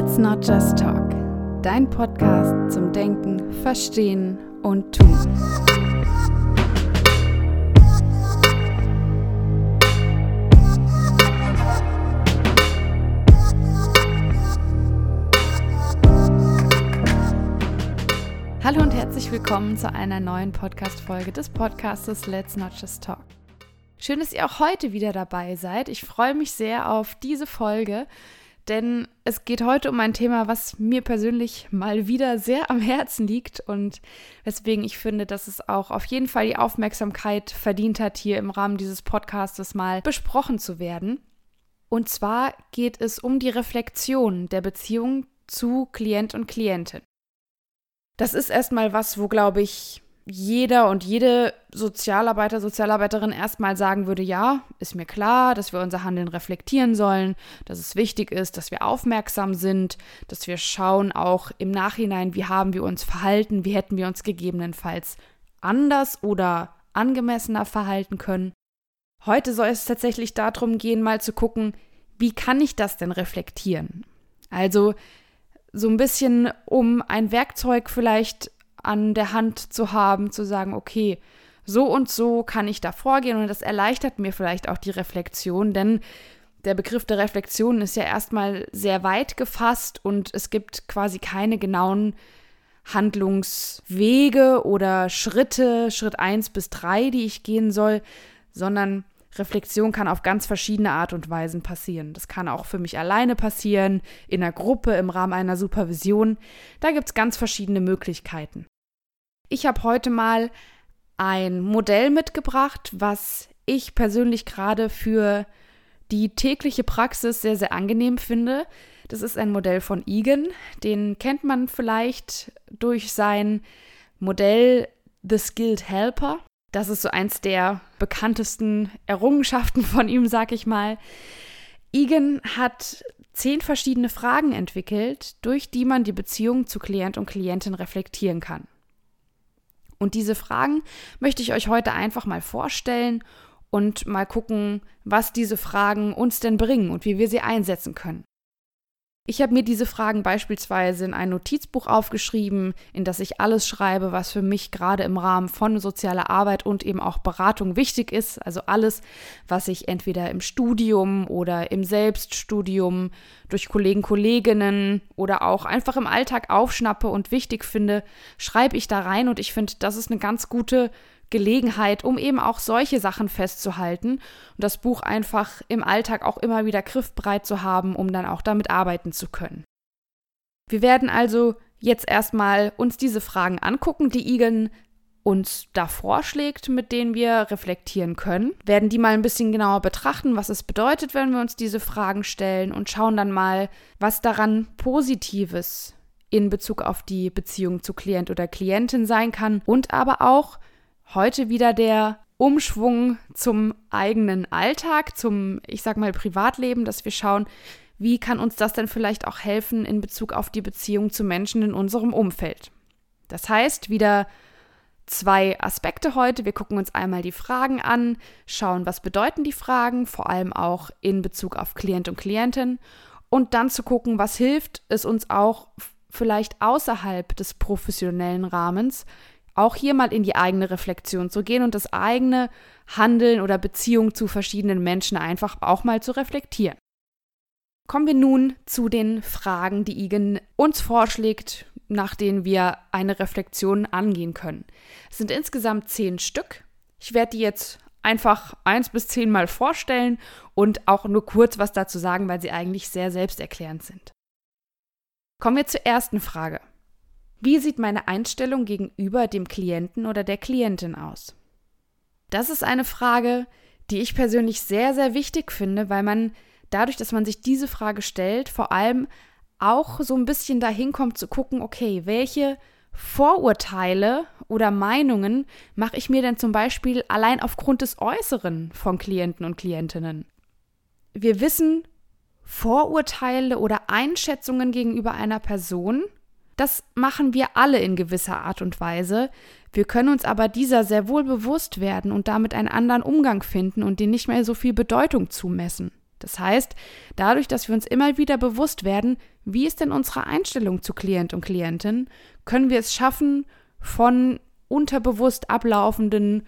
Let's Not Just Talk, dein Podcast zum Denken, Verstehen und Tun. Hallo und herzlich willkommen zu einer neuen Podcast-Folge des Podcastes Let's Not Just Talk. Schön, dass ihr auch heute wieder dabei seid. Ich freue mich sehr auf diese Folge, denn es geht heute um ein Thema, was mir persönlich mal wieder sehr am Herzen liegt und weswegen ich finde, dass es auch auf jeden Fall die Aufmerksamkeit verdient hat, hier im Rahmen dieses Podcastes mal besprochen zu werden. Und zwar geht es um die Reflexion der Beziehung zu Klient und Klientin. Das ist erstmal was, wo, glaube ich, jeder und jede Sozialarbeiter, Sozialarbeiterin erstmal sagen würde, ja, ist mir klar, dass wir unser Handeln reflektieren sollen, dass es wichtig ist, dass wir aufmerksam sind, dass wir schauen auch im Nachhinein, wie haben wir uns verhalten, wie hätten wir uns gegebenenfalls anders oder angemessener verhalten können. Heute soll es tatsächlich darum gehen, mal zu gucken, wie kann ich das denn reflektieren? Also so ein bisschen, um ein Werkzeug vielleicht an der Hand zu haben, zu sagen, okay, so und so kann ich da vorgehen. Und das erleichtert mir vielleicht auch die Reflexion, denn der Begriff der Reflexion ist ja erstmal sehr weit gefasst und es gibt quasi keine genauen Handlungswege oder Schritte, Schritt 1 bis 3, die ich gehen soll, sondern Reflexion kann auf ganz verschiedene Art und Weisen passieren. Das kann auch für mich alleine passieren, in einer Gruppe, im Rahmen einer Supervision. Da gibt es ganz verschiedene Möglichkeiten. Ich habe heute mal ein Modell mitgebracht, was ich persönlich gerade für die tägliche Praxis sehr, sehr angenehm finde. Das ist ein Modell von Egan. Den kennt man vielleicht durch sein Modell The Skilled Helper. Das ist so eins der bekanntesten Errungenschaften von ihm, sag ich mal. Egan hat zehn verschiedene Fragen entwickelt, durch die man die Beziehung zu Klient und Klientin reflektieren kann. Und diese Fragen möchte ich euch heute einfach mal vorstellen und mal gucken, was diese Fragen uns denn bringen und wie wir sie einsetzen können. Ich habe mir diese Fragen beispielsweise in ein Notizbuch aufgeschrieben, in das ich alles schreibe, was für mich gerade im Rahmen von sozialer Arbeit und eben auch Beratung wichtig ist. Also alles, was ich entweder im Studium oder im Selbststudium durch Kollegen, Kolleginnen oder auch einfach im Alltag aufschnappe und wichtig finde, schreibe ich da rein und ich finde, das ist eine ganz gute Gelegenheit, um eben auch solche Sachen festzuhalten und das Buch einfach im Alltag auch immer wieder griffbereit zu haben, um dann auch damit arbeiten zu können. Wir werden also jetzt erstmal uns diese Fragen angucken, die Igen uns da vorschlägt, mit denen wir reflektieren können, werden die mal ein bisschen genauer betrachten, was es bedeutet, wenn wir uns diese Fragen stellen und schauen dann mal, was daran Positives in Bezug auf die Beziehung zu Klient oder Klientin sein kann und aber auch, Heute wieder der Umschwung zum eigenen Alltag, zum, ich sag mal, Privatleben, dass wir schauen, wie kann uns das denn vielleicht auch helfen in Bezug auf die Beziehung zu Menschen in unserem Umfeld. Das heißt, wieder zwei Aspekte heute. Wir gucken uns einmal die Fragen an, schauen, was bedeuten die Fragen, vor allem auch in Bezug auf Klient und Klientin. Und dann zu gucken, was hilft es uns auch vielleicht außerhalb des professionellen Rahmens auch hier mal in die eigene Reflexion zu gehen und das eigene Handeln oder Beziehung zu verschiedenen Menschen einfach auch mal zu reflektieren. Kommen wir nun zu den Fragen, die Igen uns vorschlägt, nach denen wir eine Reflexion angehen können. Es sind insgesamt zehn Stück. Ich werde die jetzt einfach eins bis zehn Mal vorstellen und auch nur kurz was dazu sagen, weil sie eigentlich sehr selbsterklärend sind. Kommen wir zur ersten Frage. Wie sieht meine Einstellung gegenüber dem Klienten oder der Klientin aus? Das ist eine Frage, die ich persönlich sehr, sehr wichtig finde, weil man dadurch, dass man sich diese Frage stellt, vor allem auch so ein bisschen dahin kommt zu gucken, okay, welche Vorurteile oder Meinungen mache ich mir denn zum Beispiel allein aufgrund des Äußeren von Klienten und Klientinnen? Wir wissen, Vorurteile oder Einschätzungen gegenüber einer Person das machen wir alle in gewisser Art und Weise. Wir können uns aber dieser sehr wohl bewusst werden und damit einen anderen Umgang finden und den nicht mehr so viel Bedeutung zumessen. Das heißt, dadurch, dass wir uns immer wieder bewusst werden, wie ist denn unsere Einstellung zu Klient und Klientin, können wir es schaffen, von unterbewusst ablaufenden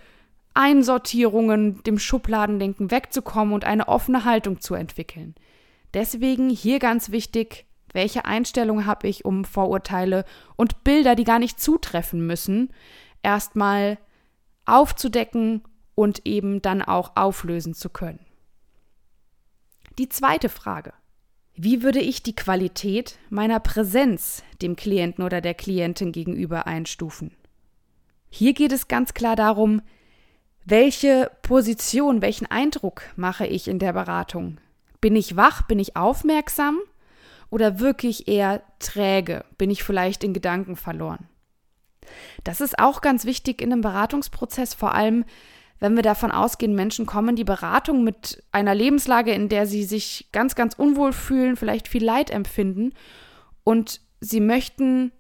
Einsortierungen, dem Schubladendenken wegzukommen und eine offene Haltung zu entwickeln. Deswegen hier ganz wichtig, welche Einstellung habe ich, um Vorurteile und Bilder, die gar nicht zutreffen müssen, erstmal aufzudecken und eben dann auch auflösen zu können. Die zweite Frage. Wie würde ich die Qualität meiner Präsenz dem Klienten oder der Klientin gegenüber einstufen? Hier geht es ganz klar darum, welche Position, welchen Eindruck mache ich in der Beratung? Bin ich wach, bin ich aufmerksam oder wirklich eher träge? Bin ich vielleicht in Gedanken verloren? Das ist auch ganz wichtig in einem Beratungsprozess, vor allem wenn wir davon ausgehen, Menschen kommen die Beratung mit einer Lebenslage, in der sie sich ganz, ganz unwohl fühlen, vielleicht viel Leid empfinden und sie möchten,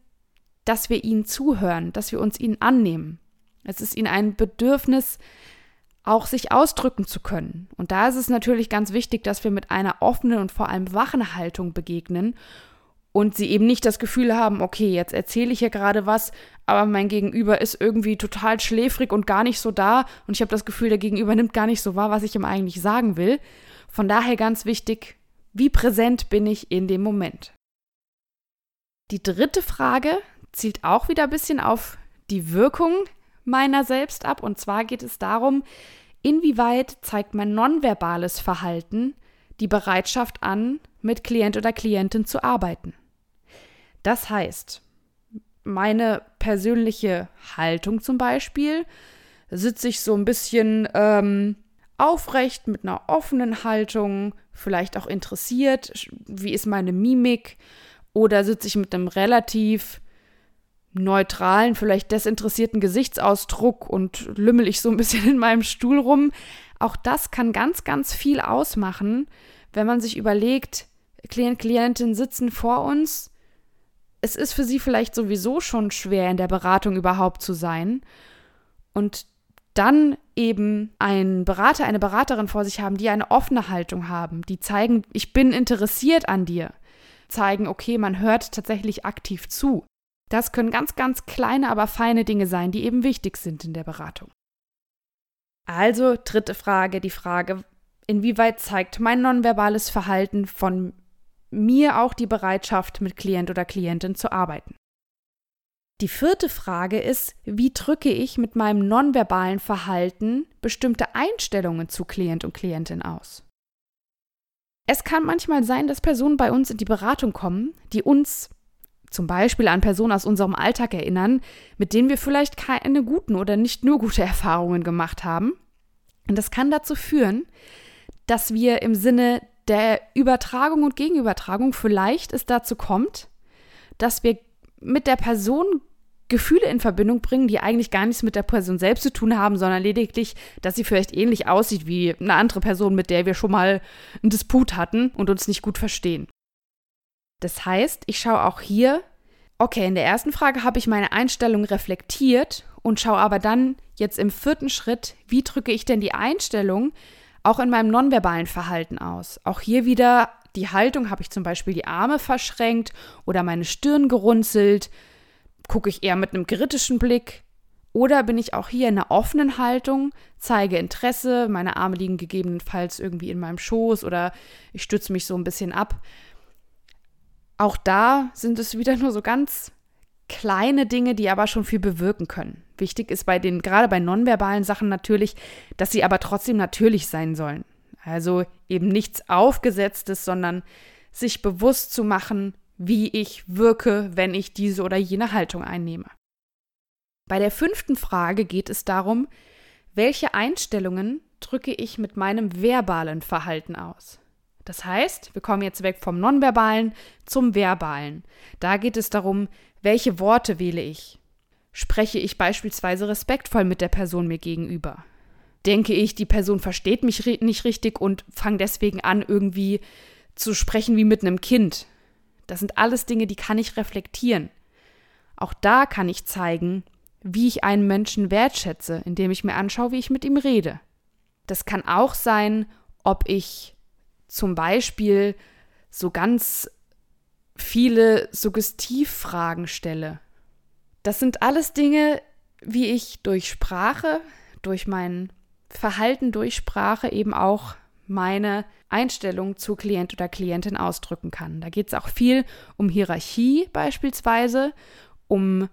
dass wir ihnen zuhören, dass wir uns ihnen annehmen. Es ist ihnen ein Bedürfnis, auch sich ausdrücken zu können. Und da ist es natürlich ganz wichtig, dass wir mit einer offenen und vor allem wachen Haltung begegnen und sie eben nicht das Gefühl haben, okay, jetzt erzähle ich hier gerade was, aber mein Gegenüber ist irgendwie total schläfrig und gar nicht so da und ich habe das Gefühl, der Gegenüber nimmt gar nicht so wahr, was ich ihm eigentlich sagen will. Von daher ganz wichtig, wie präsent bin ich in dem Moment? Die dritte Frage zielt auch wieder ein bisschen auf die Wirkung meiner selbst ab und zwar geht es darum, inwieweit zeigt mein nonverbales Verhalten die Bereitschaft an, mit Klient oder Klientin zu arbeiten. Das heißt, meine persönliche Haltung zum Beispiel sitze ich so ein bisschen ähm, aufrecht mit einer offenen Haltung, vielleicht auch interessiert, wie ist meine Mimik, oder sitze ich mit einem relativ neutralen, vielleicht desinteressierten Gesichtsausdruck und lümmel ich so ein bisschen in meinem Stuhl rum. Auch das kann ganz, ganz viel ausmachen, wenn man sich überlegt, Klient, Klientin sitzen vor uns. Es ist für sie vielleicht sowieso schon schwer, in der Beratung überhaupt zu sein. Und dann eben einen Berater, eine Beraterin vor sich haben, die eine offene Haltung haben, die zeigen, ich bin interessiert an dir, zeigen, okay, man hört tatsächlich aktiv zu. Das können ganz, ganz kleine, aber feine Dinge sein, die eben wichtig sind in der Beratung. Also dritte Frage, die Frage, inwieweit zeigt mein nonverbales Verhalten von mir auch die Bereitschaft, mit Klient oder Klientin zu arbeiten. Die vierte Frage ist, wie drücke ich mit meinem nonverbalen Verhalten bestimmte Einstellungen zu Klient und Klientin aus? Es kann manchmal sein, dass Personen bei uns in die Beratung kommen, die uns zum Beispiel an Personen aus unserem Alltag erinnern, mit denen wir vielleicht keine guten oder nicht nur gute Erfahrungen gemacht haben. Und das kann dazu führen, dass wir im Sinne der Übertragung und Gegenübertragung vielleicht es dazu kommt, dass wir mit der Person Gefühle in Verbindung bringen, die eigentlich gar nichts mit der Person selbst zu tun haben, sondern lediglich, dass sie vielleicht ähnlich aussieht wie eine andere Person, mit der wir schon mal einen Disput hatten und uns nicht gut verstehen. Das heißt, ich schaue auch hier, okay, in der ersten Frage habe ich meine Einstellung reflektiert und schaue aber dann jetzt im vierten Schritt, wie drücke ich denn die Einstellung auch in meinem nonverbalen Verhalten aus. Auch hier wieder die Haltung, habe ich zum Beispiel die Arme verschränkt oder meine Stirn gerunzelt, gucke ich eher mit einem kritischen Blick oder bin ich auch hier in einer offenen Haltung, zeige Interesse, meine Arme liegen gegebenenfalls irgendwie in meinem Schoß oder ich stütze mich so ein bisschen ab. Auch da sind es wieder nur so ganz kleine Dinge, die aber schon viel bewirken können. Wichtig ist bei den, gerade bei nonverbalen Sachen natürlich, dass sie aber trotzdem natürlich sein sollen. Also eben nichts Aufgesetztes, sondern sich bewusst zu machen, wie ich wirke, wenn ich diese oder jene Haltung einnehme. Bei der fünften Frage geht es darum, welche Einstellungen drücke ich mit meinem verbalen Verhalten aus? Das heißt, wir kommen jetzt weg vom Nonverbalen zum Verbalen. Da geht es darum, welche Worte wähle ich? Spreche ich beispielsweise respektvoll mit der Person mir gegenüber? Denke ich, die Person versteht mich nicht richtig und fange deswegen an, irgendwie zu sprechen wie mit einem Kind? Das sind alles Dinge, die kann ich reflektieren. Auch da kann ich zeigen, wie ich einen Menschen wertschätze, indem ich mir anschaue, wie ich mit ihm rede. Das kann auch sein, ob ich zum Beispiel so ganz viele Suggestivfragen stelle. Das sind alles Dinge, wie ich durch Sprache, durch mein Verhalten durch Sprache eben auch meine Einstellung zu Klient oder Klientin ausdrücken kann. Da geht es auch viel um Hierarchie beispielsweise, um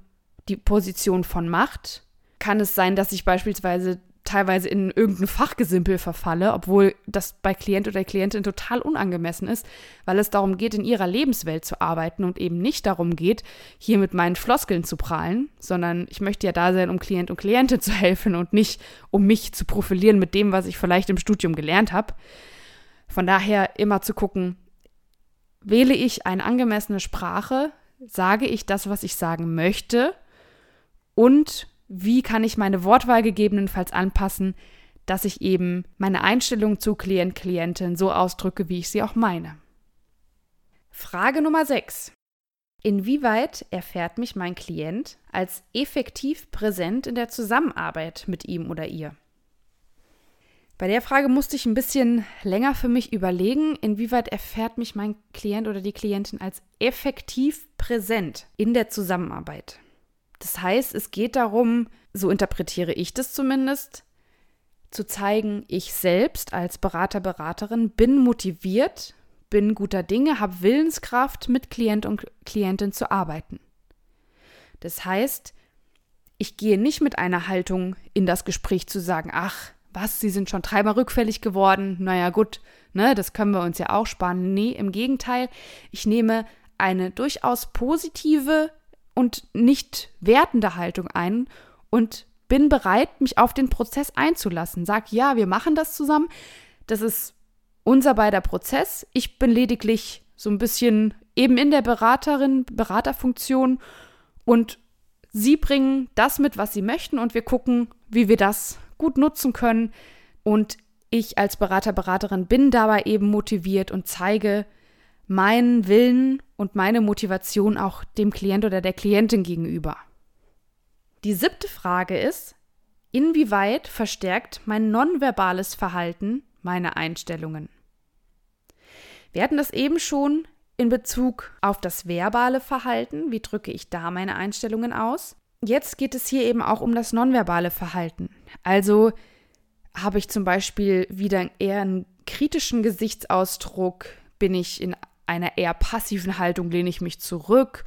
die Position von Macht. Kann es sein, dass ich beispielsweise teilweise in irgendein Fachgesimpel verfalle, obwohl das bei Klient oder Klientin total unangemessen ist, weil es darum geht, in ihrer Lebenswelt zu arbeiten und eben nicht darum geht, hier mit meinen Floskeln zu prahlen, sondern ich möchte ja da sein, um Klient und Klientin zu helfen und nicht, um mich zu profilieren mit dem, was ich vielleicht im Studium gelernt habe. Von daher immer zu gucken, wähle ich eine angemessene Sprache, sage ich das, was ich sagen möchte und wie kann ich meine Wortwahl gegebenenfalls anpassen, dass ich eben meine Einstellung zu Klient, Klientin so ausdrücke, wie ich sie auch meine. Frage Nummer 6. Inwieweit erfährt mich mein Klient als effektiv präsent in der Zusammenarbeit mit ihm oder ihr? Bei der Frage musste ich ein bisschen länger für mich überlegen, inwieweit erfährt mich mein Klient oder die Klientin als effektiv präsent in der Zusammenarbeit. Das heißt, es geht darum, so interpretiere ich das zumindest, zu zeigen, ich selbst als Berater, Beraterin bin motiviert, bin guter Dinge, habe Willenskraft, mit Klient und Klientin zu arbeiten. Das heißt, ich gehe nicht mit einer Haltung in das Gespräch zu sagen, ach, was, Sie sind schon dreimal rückfällig geworden, naja gut, ne, das können wir uns ja auch sparen. Nee, im Gegenteil, ich nehme eine durchaus positive und nicht wertende Haltung ein und bin bereit, mich auf den Prozess einzulassen. Sag, ja, wir machen das zusammen. Das ist unser beider Prozess. Ich bin lediglich so ein bisschen eben in der Beraterin, Beraterfunktion und sie bringen das mit, was sie möchten und wir gucken, wie wir das gut nutzen können. Und ich als Berater, Beraterin bin dabei eben motiviert und zeige, meinen Willen und meine Motivation auch dem Klient oder der Klientin gegenüber. Die siebte Frage ist, inwieweit verstärkt mein nonverbales Verhalten meine Einstellungen? Wir hatten das eben schon in Bezug auf das verbale Verhalten. Wie drücke ich da meine Einstellungen aus? Jetzt geht es hier eben auch um das nonverbale Verhalten. Also habe ich zum Beispiel wieder eher einen kritischen Gesichtsausdruck, bin ich in einer eher passiven Haltung lehne ich mich zurück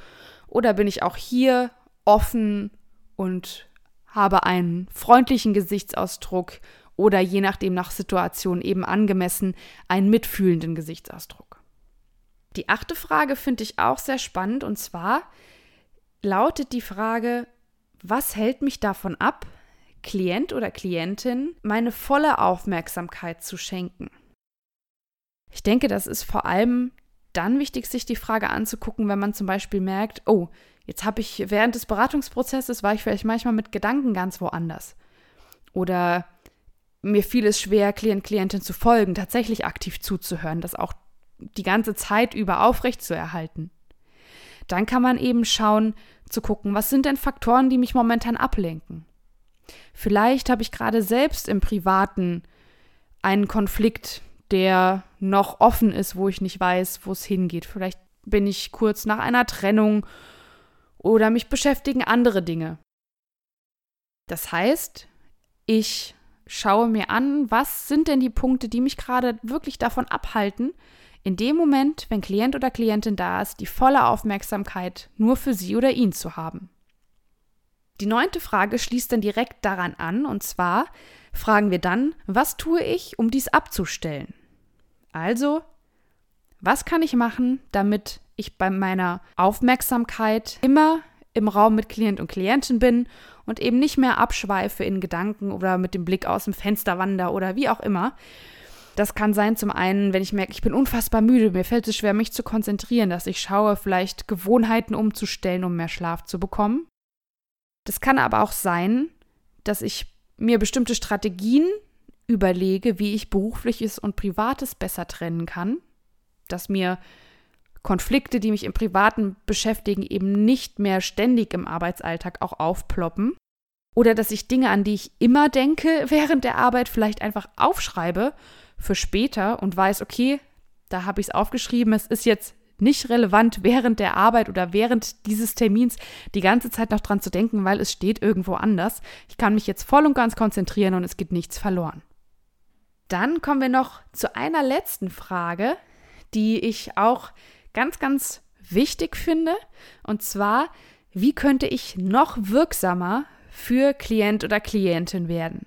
oder bin ich auch hier offen und habe einen freundlichen Gesichtsausdruck oder je nachdem nach Situation eben angemessen einen mitfühlenden Gesichtsausdruck. Die achte Frage finde ich auch sehr spannend und zwar lautet die Frage, was hält mich davon ab, Klient oder Klientin meine volle Aufmerksamkeit zu schenken? Ich denke, das ist vor allem dann wichtig, sich die Frage anzugucken, wenn man zum Beispiel merkt, oh, jetzt habe ich während des Beratungsprozesses, war ich vielleicht manchmal mit Gedanken ganz woanders. Oder mir fiel es schwer, Klient, Klientin zu folgen, tatsächlich aktiv zuzuhören, das auch die ganze Zeit über aufrecht zu erhalten. Dann kann man eben schauen, zu gucken, was sind denn Faktoren, die mich momentan ablenken. Vielleicht habe ich gerade selbst im Privaten einen Konflikt, der noch offen ist, wo ich nicht weiß, wo es hingeht. Vielleicht bin ich kurz nach einer Trennung oder mich beschäftigen andere Dinge. Das heißt, ich schaue mir an, was sind denn die Punkte, die mich gerade wirklich davon abhalten, in dem Moment, wenn Klient oder Klientin da ist, die volle Aufmerksamkeit nur für sie oder ihn zu haben. Die neunte Frage schließt dann direkt daran an, und zwar fragen wir dann, was tue ich, um dies abzustellen? Also, was kann ich machen, damit ich bei meiner Aufmerksamkeit immer im Raum mit Klient und Klientin bin und eben nicht mehr abschweife in Gedanken oder mit dem Blick aus dem Fenster wander oder wie auch immer. Das kann sein, zum einen, wenn ich merke, ich bin unfassbar müde, mir fällt es schwer, mich zu konzentrieren, dass ich schaue, vielleicht Gewohnheiten umzustellen, um mehr Schlaf zu bekommen. Das kann aber auch sein, dass ich mir bestimmte Strategien überlege, wie ich berufliches und privates besser trennen kann, dass mir Konflikte, die mich im Privaten beschäftigen, eben nicht mehr ständig im Arbeitsalltag auch aufploppen. Oder dass ich Dinge, an die ich immer denke während der Arbeit, vielleicht einfach aufschreibe für später und weiß, okay, Da habe ich es aufgeschrieben. Es ist jetzt nicht relevant, während der Arbeit oder während dieses Termins die ganze Zeit noch dran zu denken, weil es steht irgendwo anders. Ich kann mich jetzt voll und ganz konzentrieren und es geht nichts verloren. Dann kommen wir noch zu einer letzten Frage, die ich auch ganz, ganz wichtig finde. Und zwar, wie könnte ich noch wirksamer für Klient oder Klientin werden?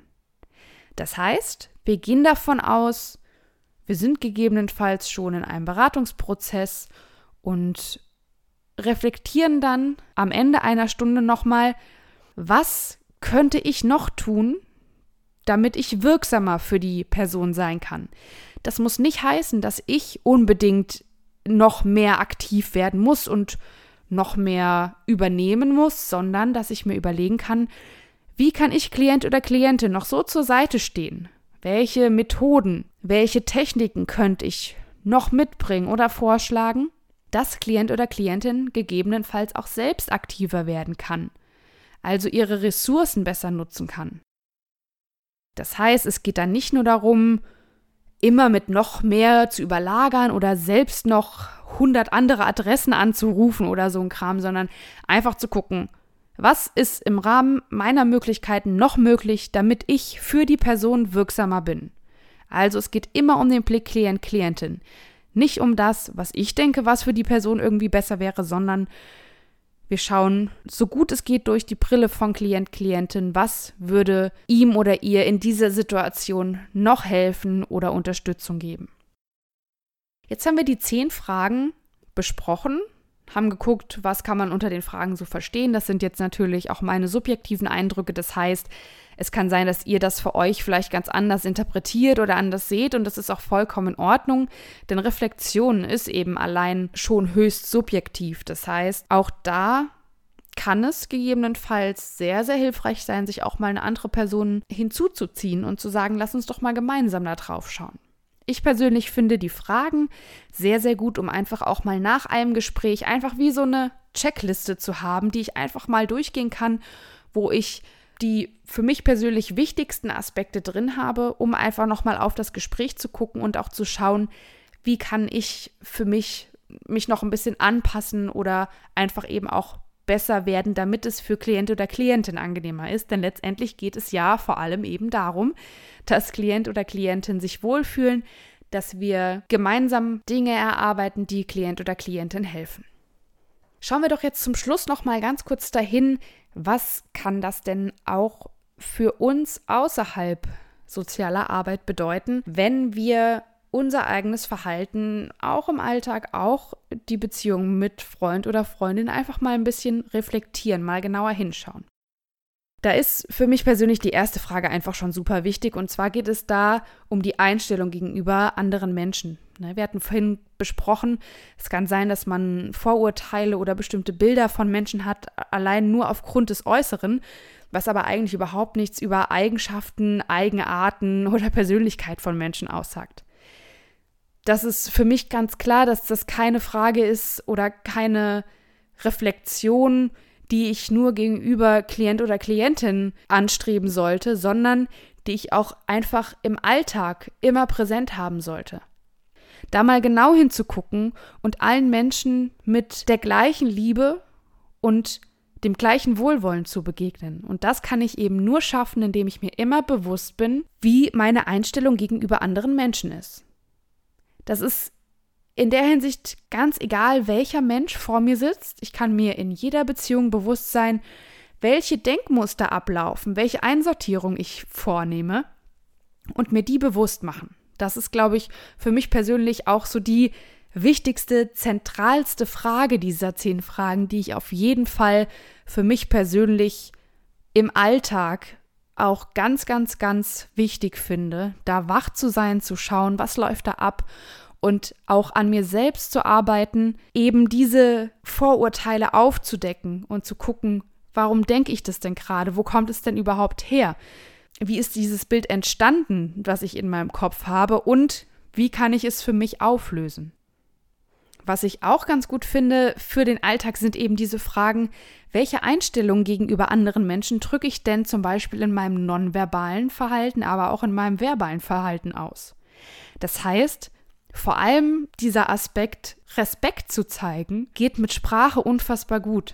Das heißt, gehen davon aus, wir sind gegebenenfalls schon in einem Beratungsprozess und reflektieren dann am Ende einer Stunde nochmal, was könnte ich noch tun, damit ich wirksamer für die Person sein kann. Das muss nicht heißen, dass ich unbedingt noch mehr aktiv werden muss und noch mehr übernehmen muss, sondern dass ich mir überlegen kann, wie kann ich Klient oder Klientin noch so zur Seite stehen? Welche Methoden, welche Techniken könnte ich noch mitbringen oder vorschlagen, dass Klient oder Klientin gegebenenfalls auch selbst aktiver werden kann, also ihre Ressourcen besser nutzen kann. Das heißt, es geht dann nicht nur darum, immer mit noch mehr zu überlagern oder selbst noch 100 andere Adressen anzurufen oder so ein Kram, sondern einfach zu gucken, was ist im Rahmen meiner Möglichkeiten noch möglich, damit ich für die Person wirksamer bin. Also es geht immer um den Blick Klient-Klientin. Nicht um das, was ich denke, was für die Person irgendwie besser wäre, sondern wir schauen so gut es geht durch die Brille von Klient, Klientin, was würde ihm oder ihr in dieser Situation noch helfen oder Unterstützung geben. Jetzt haben wir die zehn Fragen besprochen, haben geguckt, was kann man unter den Fragen so verstehen. Das sind jetzt natürlich auch meine subjektiven Eindrücke. Das heißt, es kann sein, dass ihr das für euch vielleicht ganz anders interpretiert oder anders seht und das ist auch vollkommen in Ordnung, denn Reflexion ist eben allein schon höchst subjektiv. Das heißt, auch da kann es gegebenenfalls sehr, sehr hilfreich sein, sich auch mal eine andere Person hinzuzuziehen und zu sagen, lass uns doch mal gemeinsam da drauf schauen. Ich persönlich finde die Fragen sehr, sehr gut, um einfach auch mal nach einem Gespräch einfach wie so eine Checkliste zu haben, die ich einfach mal durchgehen kann, wo ich die für mich persönlich wichtigsten Aspekte drin habe, um einfach nochmal auf das Gespräch zu gucken und auch zu schauen, wie kann ich für mich mich noch ein bisschen anpassen oder einfach eben auch besser werden, damit es für Klient oder Klientin angenehmer ist. Denn letztendlich geht es ja vor allem eben darum, dass Klient oder Klientin sich wohlfühlen, dass wir gemeinsam Dinge erarbeiten, die Klient oder Klientin helfen. Schauen wir doch jetzt zum Schluss noch mal ganz kurz dahin, was kann das denn auch für uns außerhalb sozialer Arbeit bedeuten, wenn wir unser eigenes Verhalten auch im Alltag, auch die Beziehung mit Freund oder Freundin einfach mal ein bisschen reflektieren, mal genauer hinschauen. Da ist für mich persönlich die erste Frage einfach schon super wichtig und zwar geht es da um die Einstellung gegenüber anderen Menschen. Ne, wir hatten vorhin besprochen, es kann sein, dass man Vorurteile oder bestimmte Bilder von Menschen hat, allein nur aufgrund des Äußeren, was aber eigentlich überhaupt nichts über Eigenschaften, Eigenarten oder Persönlichkeit von Menschen aussagt. Das ist für mich ganz klar, dass das keine Frage ist oder keine Reflexion, die ich nur gegenüber Klient oder Klientin anstreben sollte, sondern die ich auch einfach im Alltag immer präsent haben sollte da mal genau hinzugucken und allen Menschen mit der gleichen Liebe und dem gleichen Wohlwollen zu begegnen. Und das kann ich eben nur schaffen, indem ich mir immer bewusst bin, wie meine Einstellung gegenüber anderen Menschen ist. Das ist in der Hinsicht ganz egal, welcher Mensch vor mir sitzt. Ich kann mir in jeder Beziehung bewusst sein, welche Denkmuster ablaufen, welche Einsortierung ich vornehme und mir die bewusst machen. Das ist, glaube ich, für mich persönlich auch so die wichtigste, zentralste Frage dieser zehn Fragen, die ich auf jeden Fall für mich persönlich im Alltag auch ganz, ganz, ganz wichtig finde, da wach zu sein, zu schauen, was läuft da ab und auch an mir selbst zu arbeiten, eben diese Vorurteile aufzudecken und zu gucken, warum denke ich das denn gerade? Wo kommt es denn überhaupt her? wie ist dieses Bild entstanden, was ich in meinem Kopf habe und wie kann ich es für mich auflösen? Was ich auch ganz gut finde für den Alltag sind eben diese Fragen, welche Einstellungen gegenüber anderen Menschen drücke ich denn zum Beispiel in meinem nonverbalen Verhalten, aber auch in meinem verbalen Verhalten aus? Das heißt, vor allem dieser Aspekt, Respekt zu zeigen, geht mit Sprache unfassbar gut.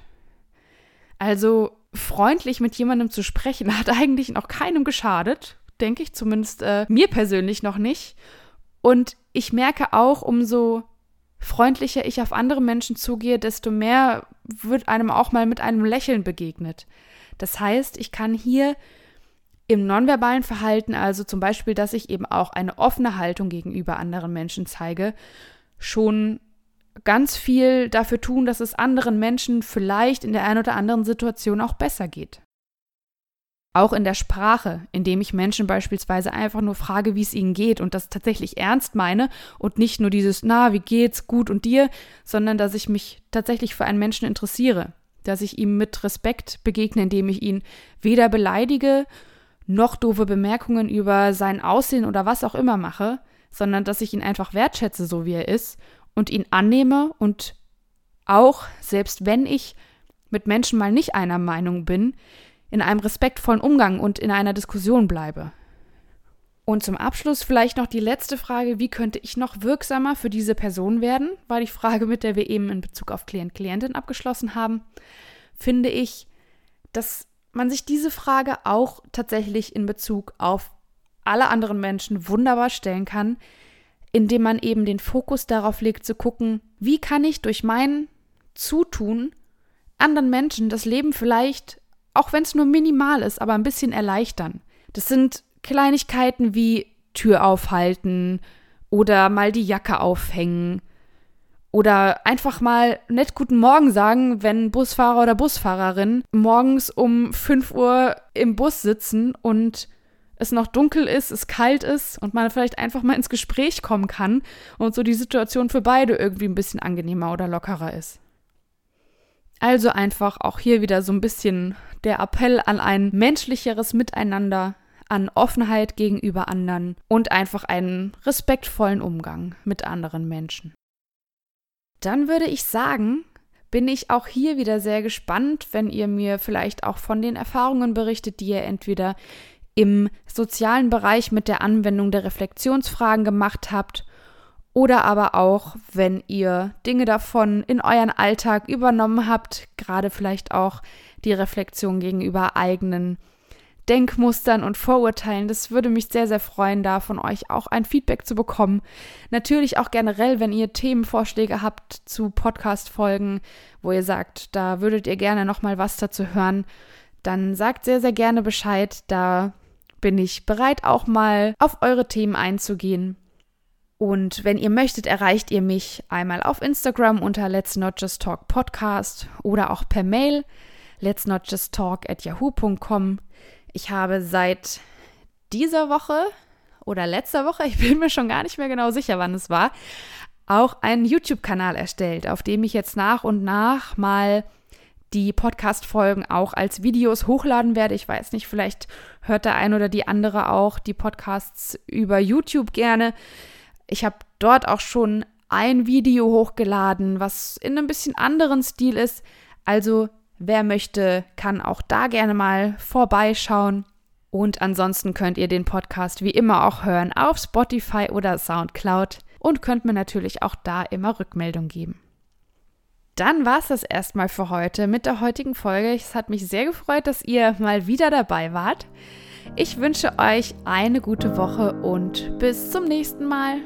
Also freundlich mit jemandem zu sprechen, hat eigentlich noch keinem geschadet, denke ich zumindest äh, mir persönlich noch nicht. Und ich merke auch, umso freundlicher ich auf andere Menschen zugehe, desto mehr wird einem auch mal mit einem Lächeln begegnet. Das heißt, ich kann hier im nonverbalen Verhalten, also zum Beispiel, dass ich eben auch eine offene Haltung gegenüber anderen Menschen zeige, schon ganz viel dafür tun, dass es anderen Menschen vielleicht in der einen oder anderen Situation auch besser geht. Auch in der Sprache, indem ich Menschen beispielsweise einfach nur frage, wie es ihnen geht und das tatsächlich ernst meine und nicht nur dieses, na, wie geht's, gut und dir, sondern dass ich mich tatsächlich für einen Menschen interessiere, dass ich ihm mit Respekt begegne, indem ich ihn weder beleidige, noch doofe Bemerkungen über sein Aussehen oder was auch immer mache, sondern dass ich ihn einfach wertschätze, so wie er ist und ihn annehme und auch, selbst wenn ich mit Menschen mal nicht einer Meinung bin, in einem respektvollen Umgang und in einer Diskussion bleibe. Und zum Abschluss vielleicht noch die letzte Frage, wie könnte ich noch wirksamer für diese Person werden? War die Frage, mit der wir eben in Bezug auf Klient-Klientin abgeschlossen haben, finde ich, dass man sich diese Frage auch tatsächlich in Bezug auf alle anderen Menschen wunderbar stellen kann, indem man eben den Fokus darauf legt zu gucken, wie kann ich durch mein Zutun anderen Menschen das Leben vielleicht auch wenn es nur minimal ist, aber ein bisschen erleichtern. Das sind Kleinigkeiten wie Tür aufhalten oder mal die Jacke aufhängen oder einfach mal nett guten Morgen sagen, wenn Busfahrer oder Busfahrerin morgens um 5 Uhr im Bus sitzen und es noch dunkel ist, es kalt ist und man vielleicht einfach mal ins Gespräch kommen kann und so die Situation für beide irgendwie ein bisschen angenehmer oder lockerer ist. Also einfach auch hier wieder so ein bisschen der Appell an ein menschlicheres Miteinander, an Offenheit gegenüber anderen und einfach einen respektvollen Umgang mit anderen Menschen. Dann würde ich sagen, bin ich auch hier wieder sehr gespannt, wenn ihr mir vielleicht auch von den Erfahrungen berichtet, die ihr entweder im sozialen Bereich mit der Anwendung der Reflexionsfragen gemacht habt oder aber auch, wenn ihr Dinge davon in euren Alltag übernommen habt, gerade vielleicht auch die Reflexion gegenüber eigenen Denkmustern und Vorurteilen. Das würde mich sehr, sehr freuen, da von euch auch ein Feedback zu bekommen. Natürlich auch generell, wenn ihr Themenvorschläge habt zu Podcast-Folgen, wo ihr sagt, da würdet ihr gerne nochmal was dazu hören, dann sagt sehr, sehr gerne Bescheid. Da bin ich bereit, auch mal auf eure Themen einzugehen. Und wenn ihr möchtet, erreicht ihr mich einmal auf Instagram unter Let's Not Just Talk Podcast oder auch per Mail let's not just talk at yahoo.com. Ich habe seit dieser Woche oder letzter Woche, ich bin mir schon gar nicht mehr genau sicher, wann es war, auch einen YouTube-Kanal erstellt, auf dem ich jetzt nach und nach mal die Podcast-Folgen auch als Videos hochladen werde. Ich weiß nicht, vielleicht hört der ein oder die andere auch die Podcasts über YouTube gerne. Ich habe dort auch schon ein Video hochgeladen, was in einem bisschen anderen Stil ist. Also wer möchte, kann auch da gerne mal vorbeischauen. Und ansonsten könnt ihr den Podcast wie immer auch hören auf Spotify oder SoundCloud und könnt mir natürlich auch da immer Rückmeldung geben. Dann war es das erstmal für heute mit der heutigen Folge. Es hat mich sehr gefreut, dass ihr mal wieder dabei wart. Ich wünsche euch eine gute Woche und bis zum nächsten Mal.